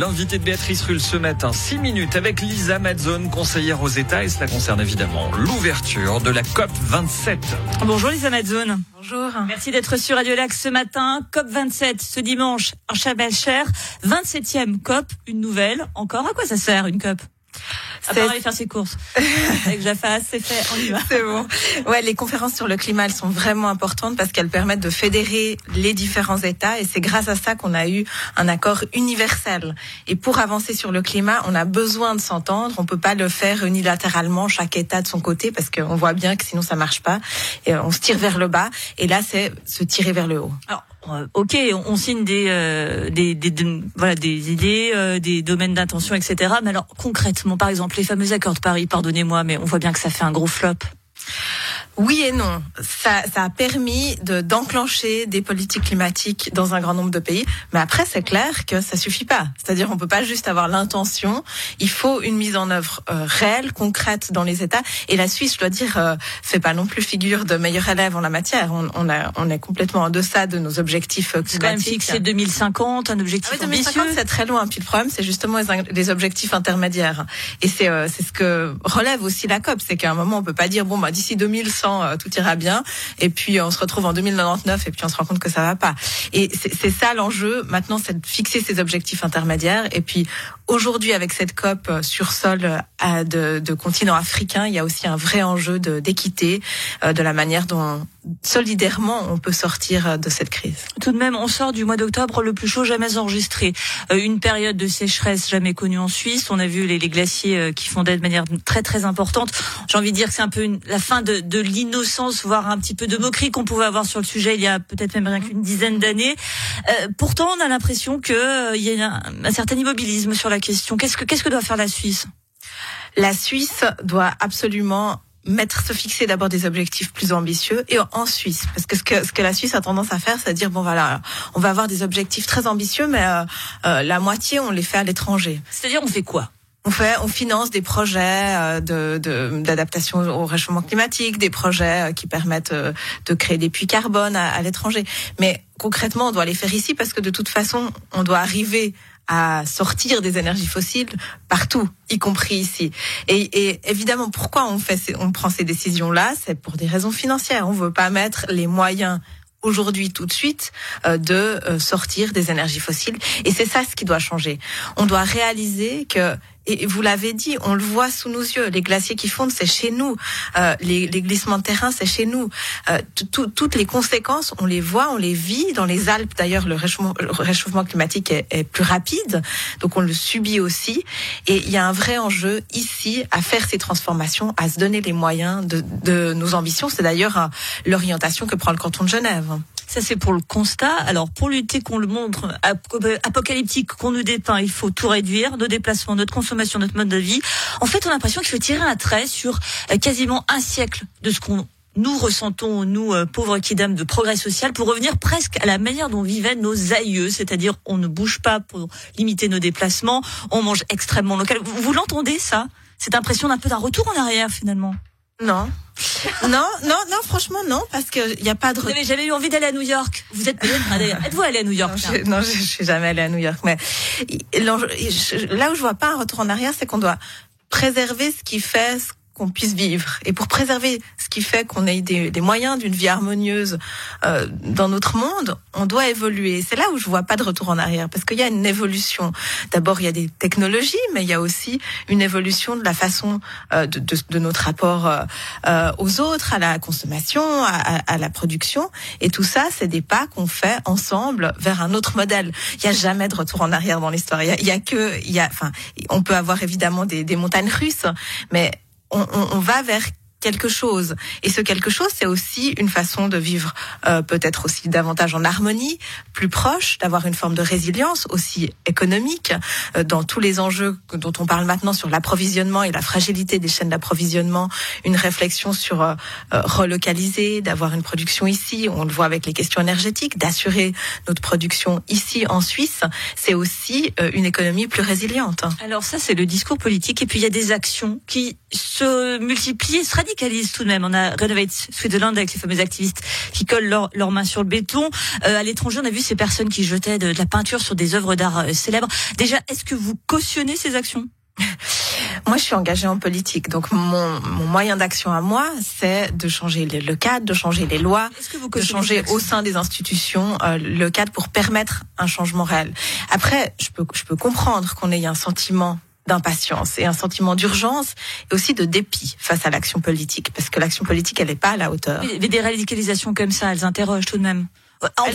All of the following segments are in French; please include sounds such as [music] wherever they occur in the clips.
L'invité de Béatrice Rulle ce matin, 6 minutes avec Lisa Madzone, conseillère aux États, et cela concerne évidemment l'ouverture de la COP 27. Bonjour Lisa Madzone. Bonjour. Merci d'être sur Radio Lac ce matin. COP 27 ce dimanche en Chabelle-Cher. 27e COP, une nouvelle. Encore, à quoi ça sert une COP? À part aller faire ses courses. Avec Jaffa, c'est fait, on y va. C'est bon. Ouais, les conférences sur le climat, elles sont vraiment importantes parce qu'elles permettent de fédérer les différents États et c'est grâce à ça qu'on a eu un accord universel. Et pour avancer sur le climat, on a besoin de s'entendre. On peut pas le faire unilatéralement, chaque État de son côté, parce qu'on voit bien que sinon ça marche pas. Et on se tire vers le bas. Et là, c'est se tirer vers le haut. Alors, euh, ok, on signe des, euh, des, voilà, des idées, euh, des domaines d'intention, etc. Mais alors concrètement, par exemple, les fameux accords de Paris, pardonnez-moi, mais on voit bien que ça fait un gros flop. Oui et non. Ça, ça a permis de d'enclencher des politiques climatiques dans un grand nombre de pays. Mais après, c'est clair que ça suffit pas. C'est-à-dire, on peut pas juste avoir l'intention. Il faut une mise en œuvre euh, réelle, concrète dans les États. Et la Suisse, je dois dire, euh, fait pas non plus figure de meilleur élève en la matière. On, on, a, on est complètement en deçà de nos objectifs climatiques. C'est quand même fixé 2050, un objectif ah oui, 2050, c'est très loin. Puis le problème, c'est justement les, objectifs intermédiaires. Et c'est euh, c'est ce que relève aussi la COP, c'est qu'à un moment, on peut pas dire bon bah d'ici 2100 euh, tout ira bien. Et puis on se retrouve en 2099 et puis on se rend compte que ça va pas. Et c'est ça l'enjeu. Maintenant, c'est de fixer ces objectifs intermédiaires. Et puis aujourd'hui, avec cette COP euh, sur sol euh, de, de continent africain, il y a aussi un vrai enjeu d'équité, de la manière dont solidairement on peut sortir de cette crise. Tout de même, on sort du mois d'octobre le plus chaud jamais enregistré. Une période de sécheresse jamais connue en Suisse. On a vu les, les glaciers qui fondaient de manière très très importante. J'ai envie de dire que c'est un peu une, la fin de, de l'innocence, voire un petit peu de moquerie qu'on pouvait avoir sur le sujet il y a peut-être même rien qu'une dizaine d'années. Euh, pourtant, on a l'impression qu'il euh, y a un, un, certain immobilisme sur la question. Qu'est-ce que qu'est-ce que doit faire la Suisse? La Suisse doit absolument mettre se fixer d'abord des objectifs plus ambitieux et en Suisse parce que ce que ce que la Suisse a tendance à faire c'est à dire bon voilà on va avoir des objectifs très ambitieux mais euh, euh la moitié on les fait à l'étranger. C'est-à-dire on fait quoi? On fait, on finance des projets euh, de d'adaptation au réchauffement climatique, des projets euh, qui permettent de créer des puits carbone à, à l'étranger. Mais concrètement, on doit les faire ici parce que de toute façon, on doit arriver à sortir des énergies fossiles partout, y compris ici. Et, évidemment, pourquoi on fait, on prend ces décisions-là, c'est pour des raisons financières. On veut pas mettre les moyens aujourd'hui tout de suite de sortir des énergies fossiles et c'est ça ce qui doit changer. On doit réaliser que et vous l'avez dit, on le voit sous nos yeux. Les glaciers qui fondent, c'est chez nous. Euh, les, les, glissements de terrain, c'est chez nous. Euh, toutes les conséquences, on les voit, on les vit. Dans les Alpes, d'ailleurs, le réchauffement, le réchauffement climatique est, est, plus rapide, donc on le subit aussi. Et il y a un vrai enjeu ici à faire ces transformations, à se donner les moyens de, de nos ambitions. C'est d'ailleurs l'orientation que prend le canton de Genève. Ça, c'est pour le constat. Alors, pour lutter qu'on le montre apocalyptique qu'on nous dépeint, il faut tout réduire, nos déplacements, notre consommation, notre mode de vie. En fait, on a l'impression qu'il faut tirer un trait sur euh, quasiment un siècle de ce qu'on nous ressentons, nous, euh, pauvres kidam de progrès social, pour revenir presque à la manière dont vivaient nos aïeux, c'est-à-dire on ne bouge pas pour limiter nos déplacements, on mange extrêmement local. Vous l'entendez, ça? Cette impression d'un peu d'un retour en arrière, finalement? Non [laughs] non, non, non, franchement non, parce qu'il n'y a pas de. Vous n'avez jamais eu envie d'aller à New York Vous êtes [laughs] êtes-vous allé à New York Non, je, je, suis jamais allé à New York, mais là où je vois pas un retour en arrière, c'est qu'on doit préserver ce qui fait ce qu'on puisse vivre. Et pour préserver ce qui fait qu'on ait des, des moyens d'une vie harmonieuse euh, dans notre monde, on doit évoluer. C'est là où je vois pas de retour en arrière, parce qu'il y a une évolution. D'abord, il y a des technologies, mais il y a aussi une évolution de la façon euh, de, de, de, notre rapport euh, euh, aux autres, à la consommation, à, à, la production. Et tout ça, c'est des pas qu'on fait ensemble vers un autre modèle. Il n'y a jamais de retour en arrière dans l'histoire. Il y a, que, il y a, enfin, on peut avoir évidemment des, des montagnes russes, mais on, va vers quelque chose. Et ce quelque chose, c'est aussi une façon de vivre euh, peut-être aussi davantage en harmonie, plus proche, d'avoir une forme de résilience aussi économique euh, dans tous les enjeux dont on parle maintenant sur l'approvisionnement et la fragilité des chaînes d'approvisionnement, une réflexion sur euh, euh relocaliser, d'avoir une production ici, on le voit avec les questions énergétiques, d'assurer notre production ici en Suisse, c'est aussi euh, une économie plus résiliente. Alors ça, c'est le discours politique et puis il y a des actions qui se multiplient, se tout de même. On a Renovate Switzerland avec les fameux activistes qui collent leurs mains sur le béton. Euh, à l'étranger, on a vu ces personnes qui jetaient de, la peinture sur des œuvres d'art euh, célèbres. Déjà, est-ce que vous cautionnez ces actions? [laughs] Moi, je suis engagée en politique, donc mon, mon moyen d'action à moi, c'est de changer le, le, cadre, de changer les lois, que vous de changer au sein des institutions euh, le cadre pour permettre un changement réel. Après, je peux, je peux comprendre qu'on ait un sentiment d'impatience et un sentiment d'urgence et aussi de dépit face à l'action politique, parce que l'action politique, elle n'est pas à la hauteur. Mais des radicalisations comme ça, elles interrogent tout de même. elles,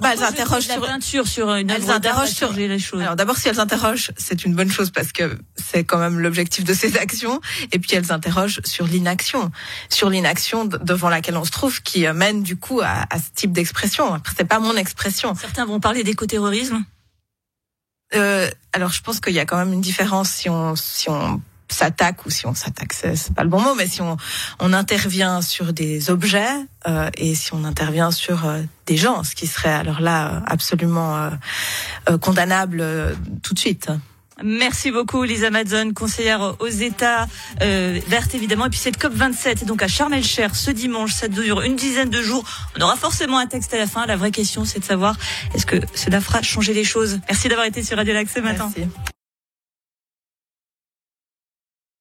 bah, elles interrogent sur la peinture sur une elles interrogent sur les choses. Alors d'abord si elles interrogent, c'est une bonne chose parce que c'est quand même l'objectif de ces actions et puis elles interrogent sur l'inaction, sur l'inaction devant laquelle on se trouve qui mène du coup à, à ce type d'expression. Après c'est pas mon expression. Certains vont parler d'écoterrorisme. Euh, alors je pense qu'il y a quand même une différence si on si on s'attaque ou si on s'attaque c'est pas le bon mot mais si on on intervient sur des objets euh, et si on intervient sur euh, des gens ce qui serait alors là absolument euh, condamnable tout de suite. Merci beaucoup, Lisa Madzon, conseillère aux États euh, vertes évidemment. Et puis cette COP 27 est donc à Charmel Cher ce dimanche. Ça dure une dizaine de jours. On aura forcément un texte à la fin. La vraie question, c'est de savoir est-ce que cela fera changer les choses? Merci d'avoir été sur Radio Lac ce matin. Merci.